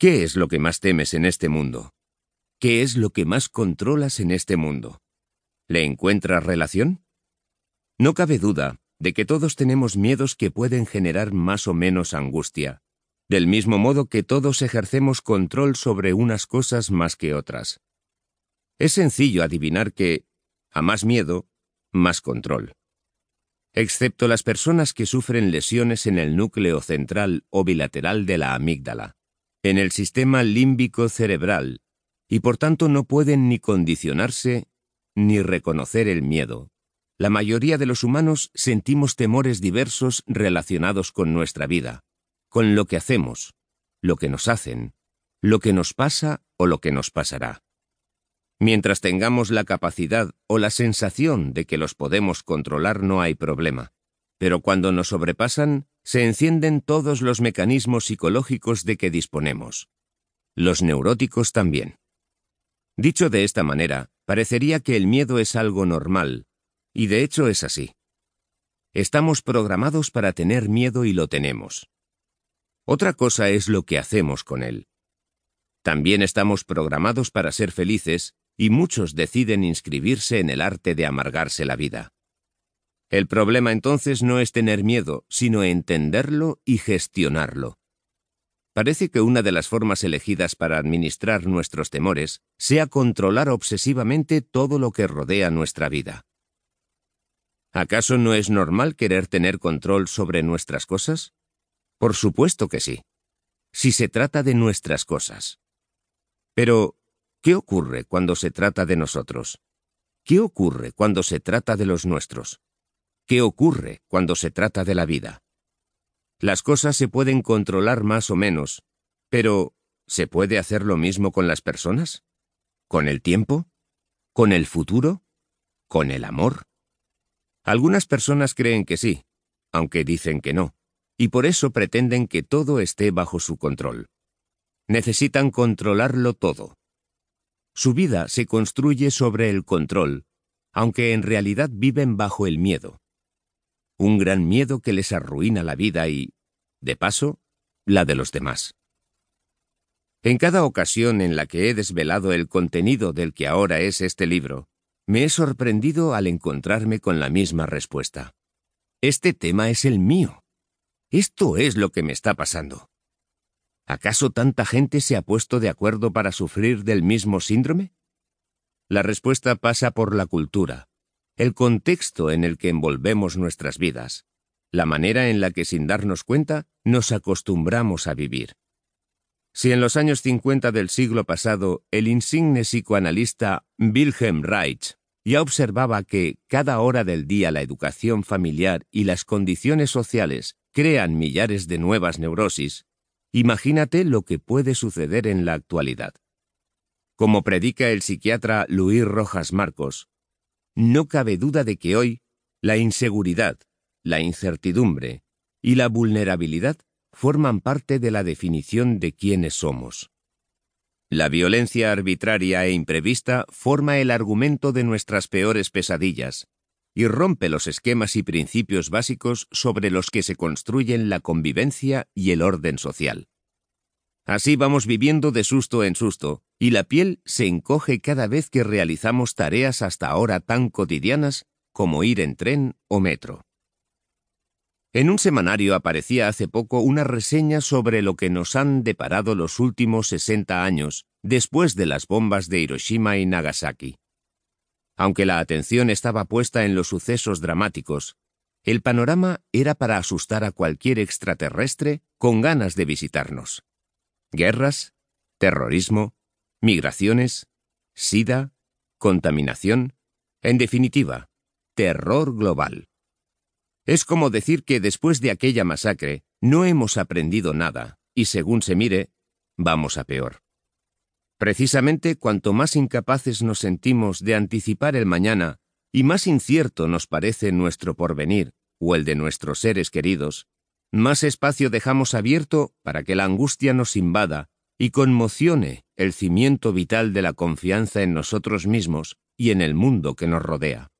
¿Qué es lo que más temes en este mundo? ¿Qué es lo que más controlas en este mundo? ¿Le encuentras relación? No cabe duda de que todos tenemos miedos que pueden generar más o menos angustia, del mismo modo que todos ejercemos control sobre unas cosas más que otras. Es sencillo adivinar que, a más miedo, más control. Excepto las personas que sufren lesiones en el núcleo central o bilateral de la amígdala, en el sistema límbico cerebral, y por tanto no pueden ni condicionarse ni reconocer el miedo. La mayoría de los humanos sentimos temores diversos relacionados con nuestra vida, con lo que hacemos, lo que nos hacen, lo que nos pasa o lo que nos pasará. Mientras tengamos la capacidad o la sensación de que los podemos controlar no hay problema, pero cuando nos sobrepasan, se encienden todos los mecanismos psicológicos de que disponemos. Los neuróticos también. Dicho de esta manera, parecería que el miedo es algo normal, y de hecho es así. Estamos programados para tener miedo y lo tenemos. Otra cosa es lo que hacemos con él. También estamos programados para ser felices y muchos deciden inscribirse en el arte de amargarse la vida. El problema entonces no es tener miedo, sino entenderlo y gestionarlo. Parece que una de las formas elegidas para administrar nuestros temores sea controlar obsesivamente todo lo que rodea nuestra vida. ¿Acaso no es normal querer tener control sobre nuestras cosas? Por supuesto que sí, si se trata de nuestras cosas. Pero, ¿qué ocurre cuando se trata de nosotros? ¿Qué ocurre cuando se trata de los nuestros? ¿Qué ocurre cuando se trata de la vida? Las cosas se pueden controlar más o menos, pero ¿se puede hacer lo mismo con las personas? ¿Con el tiempo? ¿Con el futuro? ¿Con el amor? Algunas personas creen que sí, aunque dicen que no, y por eso pretenden que todo esté bajo su control. Necesitan controlarlo todo. Su vida se construye sobre el control, aunque en realidad viven bajo el miedo. Un gran miedo que les arruina la vida y, de paso, la de los demás. En cada ocasión en la que he desvelado el contenido del que ahora es este libro, me he sorprendido al encontrarme con la misma respuesta. Este tema es el mío. Esto es lo que me está pasando. ¿Acaso tanta gente se ha puesto de acuerdo para sufrir del mismo síndrome? La respuesta pasa por la cultura, el contexto en el que envolvemos nuestras vidas, la manera en la que sin darnos cuenta nos acostumbramos a vivir. Si en los años 50 del siglo pasado el insigne psicoanalista Wilhelm Reich ya observaba que cada hora del día la educación familiar y las condiciones sociales crean millares de nuevas neurosis, imagínate lo que puede suceder en la actualidad. Como predica el psiquiatra Luis Rojas Marcos, no cabe duda de que hoy la inseguridad, la incertidumbre y la vulnerabilidad forman parte de la definición de quiénes somos. La violencia arbitraria e imprevista forma el argumento de nuestras peores pesadillas y rompe los esquemas y principios básicos sobre los que se construyen la convivencia y el orden social. Así vamos viviendo de susto en susto, y la piel se encoge cada vez que realizamos tareas hasta ahora tan cotidianas como ir en tren o metro. En un semanario aparecía hace poco una reseña sobre lo que nos han deparado los últimos 60 años después de las bombas de Hiroshima y Nagasaki. Aunque la atención estaba puesta en los sucesos dramáticos, el panorama era para asustar a cualquier extraterrestre con ganas de visitarnos. Guerras, terrorismo, migraciones, sida, contaminación, en definitiva, terror global. Es como decir que después de aquella masacre no hemos aprendido nada, y según se mire, vamos a peor. Precisamente cuanto más incapaces nos sentimos de anticipar el mañana y más incierto nos parece nuestro porvenir o el de nuestros seres queridos, más espacio dejamos abierto para que la angustia nos invada y conmocione el cimiento vital de la confianza en nosotros mismos y en el mundo que nos rodea.